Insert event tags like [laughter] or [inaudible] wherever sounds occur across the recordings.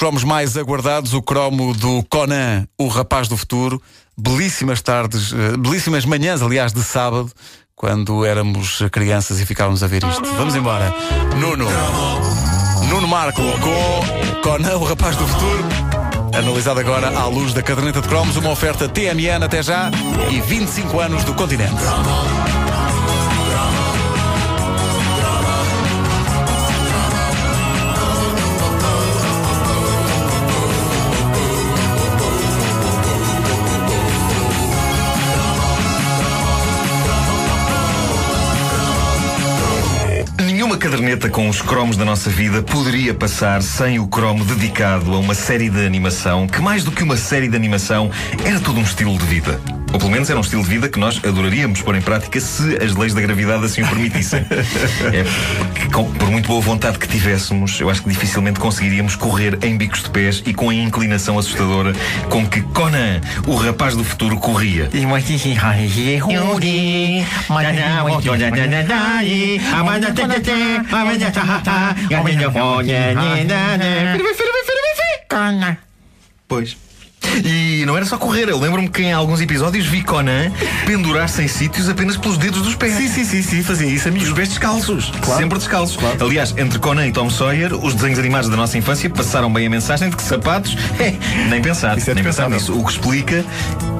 cromos mais aguardados, o cromo do Conan, o rapaz do futuro. Belíssimas tardes, eh, belíssimas manhãs, aliás, de sábado, quando éramos crianças e ficávamos a ver isto. Vamos embora. Nuno. Nuno Marco com Conan, o rapaz do futuro. Analisado agora à luz da caderneta de cromos, uma oferta TMN até já e 25 anos do continente. Caderneta com os cromos da nossa vida poderia passar sem o cromo dedicado a uma série de animação que, mais do que uma série de animação, era todo um estilo de vida. Ou pelo menos era um estilo de vida que nós adoraríamos pôr em prática se as leis da gravidade assim o permitissem. é porque, com- por muito boa vontade que tivéssemos, eu acho que dificilmente conseguiríamos correr em bicos de pés e com a inclinação assustadora com que Conan, o rapaz do futuro, corria. Pois. E não era só correr, eu lembro-me que em alguns episódios vi Conan pendurar-se em sítios apenas pelos dedos dos pés. Sim, sim, sim, sim, fazia isso a mim. os pés descalços, sempre descalços. Claro. Aliás, entre Conan e Tom Sawyer, os desenhos animados da nossa infância passaram bem a mensagem de que sapatos, é, [laughs] nem pensar, Isso é nem pensar nisso. O que explica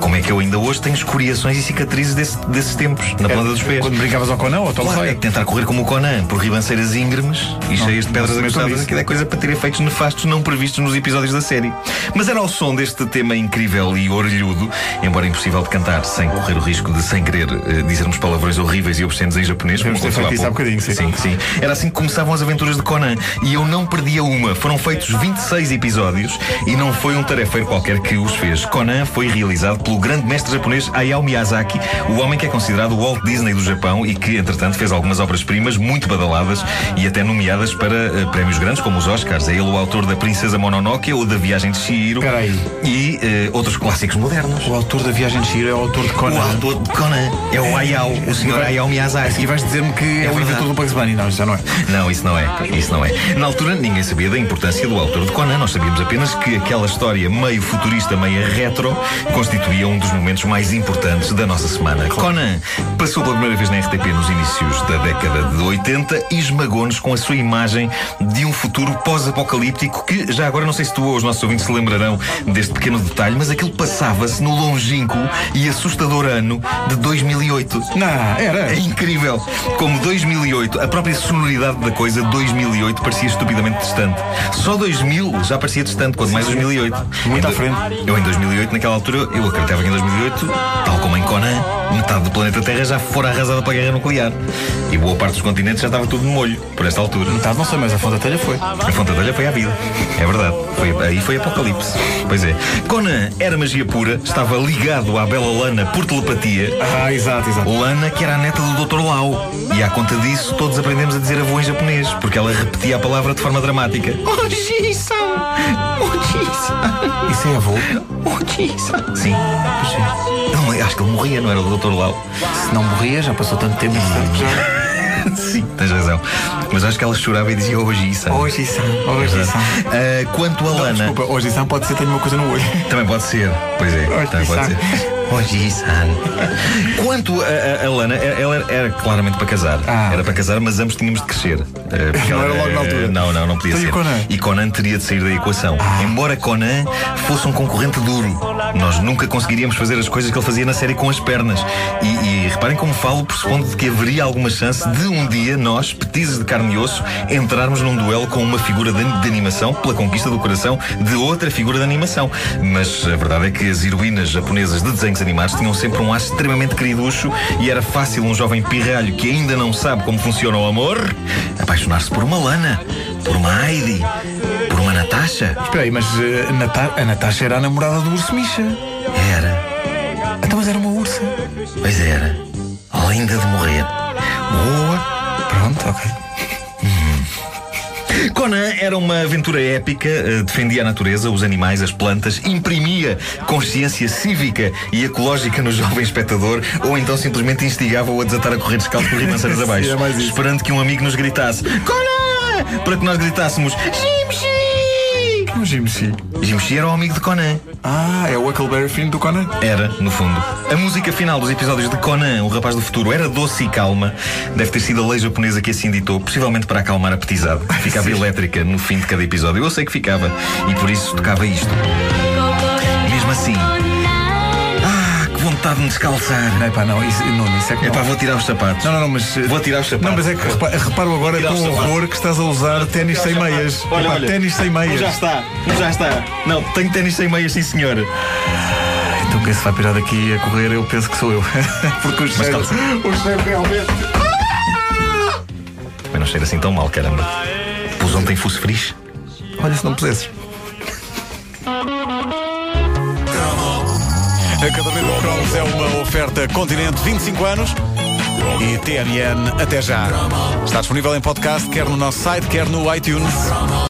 como é que eu ainda hoje tenho escoriações e cicatrizes desse- desses tempos, na ponta dos pés. Quando brincavas ao Conan ou ao Tom Claro, é Sawyer. que tentar correr como o Conan por ribanceiras íngremes e cheias de pedras não nisso. aquilo é coisa para ter efeitos nefastos não previstos nos episódios da série. Mas era ao som deste tema incrível e orelhudo, embora impossível de cantar sem correr o risco de, sem querer, eh, dizermos palavrões horríveis e obscenos em japonês. Como ter feito isso há bocadinho, sim. sim, sim. Era assim que começavam as aventuras de Conan e eu não perdia uma. Foram feitos 26 episódios e não foi um tarefeiro qualquer que os fez. Conan foi realizado pelo grande mestre japonês Hayao Miyazaki, o homem que é considerado o Walt Disney do Japão e que, entretanto, fez algumas obras-primas muito badaladas e até nomeadas para eh, prémios grandes como os Oscars. É ele o autor da Princesa Mononoke ou da Viagem de Chihiro Espera aí. E eh, outros clássicos modernos. O autor da Viagem de Shiro é o autor de O Conan. autor de Conan é o Hayao, o senhor Hayao Miyazaki. E vais dizer-me que é, o verdade. inventor do Bugs Bunny. Não, isso já não é. Não, isso não é. Isso não é. Na altura, ninguém sabia da importância do autor de Conan. Nós sabíamos apenas que aquela história meio futurista, meio retro, constituía um dos momentos mais importantes da nossa semana. Conan passou pela primeira vez na RTP nos inícios da década de 80 e esmagou-nos com a sua imagem de um futuro pós-apocalíptico que, já agora, não sei se tu ou os nossos ouvintes se lembrarão deste pequeno detalhe, mas aquilo passava-se no longínquo e assustador ano de 2008. Não, era. É incrível. Como 2008, a própria sonoridade da coisa, 2008, parecia estupidamente distante. Só 2000 já parecia distante, quanto mais 2008. Muito Em à frente. Eu em 2008, naquela altura, eu acreditava que em 2008, tal como em Conan, metade do planeta Terra já fora arrasada pela guerra nuclear. E boa parte dos continentes já estava tudo de molho, por esta altura. Metade não sei, mas a fonte da telha foi. A fonte da telha foi à vida. É verdade. Foi, aí foi apocalipse. Pois é. Conan era magia pura, estava ligado à bela Lana por telepatia. Ah, exato, exato. Lana, que era a neta do Dr. Lau. E à conta disso, todos aprendemos a dizer avô em japonês, porque ela repetia a palavra de forma dramática. Oji-san! Oji-san! Isso é avô. Oji-san! Sim. Não, acho que ele morria, não era o Dr. Lau. Se não morria, já passou tanto tempo. já- Sim, tens razão. Mas acho que ela chorava e dizia Oji-san. Hoje são. Hoje são. Ah, quanto a Lana. Desculpa, hoje são pode ser tenho uma coisa no olho. Também pode ser, pois é, também pode ser. Oji-san. Quanto a, a- a Lana, ela era, claramente para casar. Ah, era para casar, mas ambos tínhamos de crescer. Eh, [laughs] porque Não ela- era logo na altura. Não, não, não podia Então e ser. o Conan? Ah. E Conan teria de sair da equação. Embora Conan fosse um concorrente duro, nós nunca conseguiríamos fazer as coisas que ele fazia na série com as pernas. E, e reparem como falo, pressupondo de que haveria alguma chance de um dia nós, petizes de carne e osso, entrarmos num duelo com uma figura de, de animação pela conquista do coração de outra figura de animação. Mas a verdade é que as heroínas japonesas de desenhos animados tinham sempre um ar extremamente queriducho e era fácil um jovem pirralho que ainda não sabe como funciona o amor apaixonar-se por uma Lana, por uma Heidi, por uma Natasha. Espera aí, mas a Nata- a Natasha era a namorada do urso Misha. Era, Então, mas era uma ursa. pois era, linda de morrer. Boa. Pronto, ok. Conan era uma aventura épica, eh, defendia a natureza, os animais, as plantas, imprimia consciência cívica e ecológica no jovem espectador, ou então simplesmente instigava-o a desatar a correr descalço por ribanceiras [laughs] Sim, abaixo, é esperando que um amigo nos gritasse Conan! Para que nós gritássemos o Jim Shee? Jim Shee era o amigo de Conan. Ah, é o Huckleberry Finn do Conan. Era, no fundo. A música final dos episódios de Conan, o rapaz do futuro, era doce e calma. Deve ter sido a lei japonesa que assim ditou, possivelmente para acalmar a petizade. [laughs] Ficava elétrica no fim de cada episódio. Eu sei que ficava. E por isso tocava isto. Mesmo assim. Ah, vontade de me descalçar. Não, pá, não, isso, não, isso é que É pá, vou tirar os sapatos. Não, não, não, mas. eh, Vou tirar os sapatos. Não, mas é que repa- reparo agora com sapatos. horror que estás a usar ténis sem meias. Olha, Epá, olha. ténis sem Um meias. já está, um já está. Não, tenho ténis sem meias, sim senhor. Então quem se vai pirar daqui a correr, eu penso que sou eu. [laughs] Porque o cheiro, o cheiro realmente. Mas não cheira assim tão mal, caramba. Pus ontem fosse fris. Olha, se não pusesses. A caderneta de cromos é uma oferta Continente 25 anos e TNN até já. Está disponível em podcast, quer no nosso site, quer no iTunes.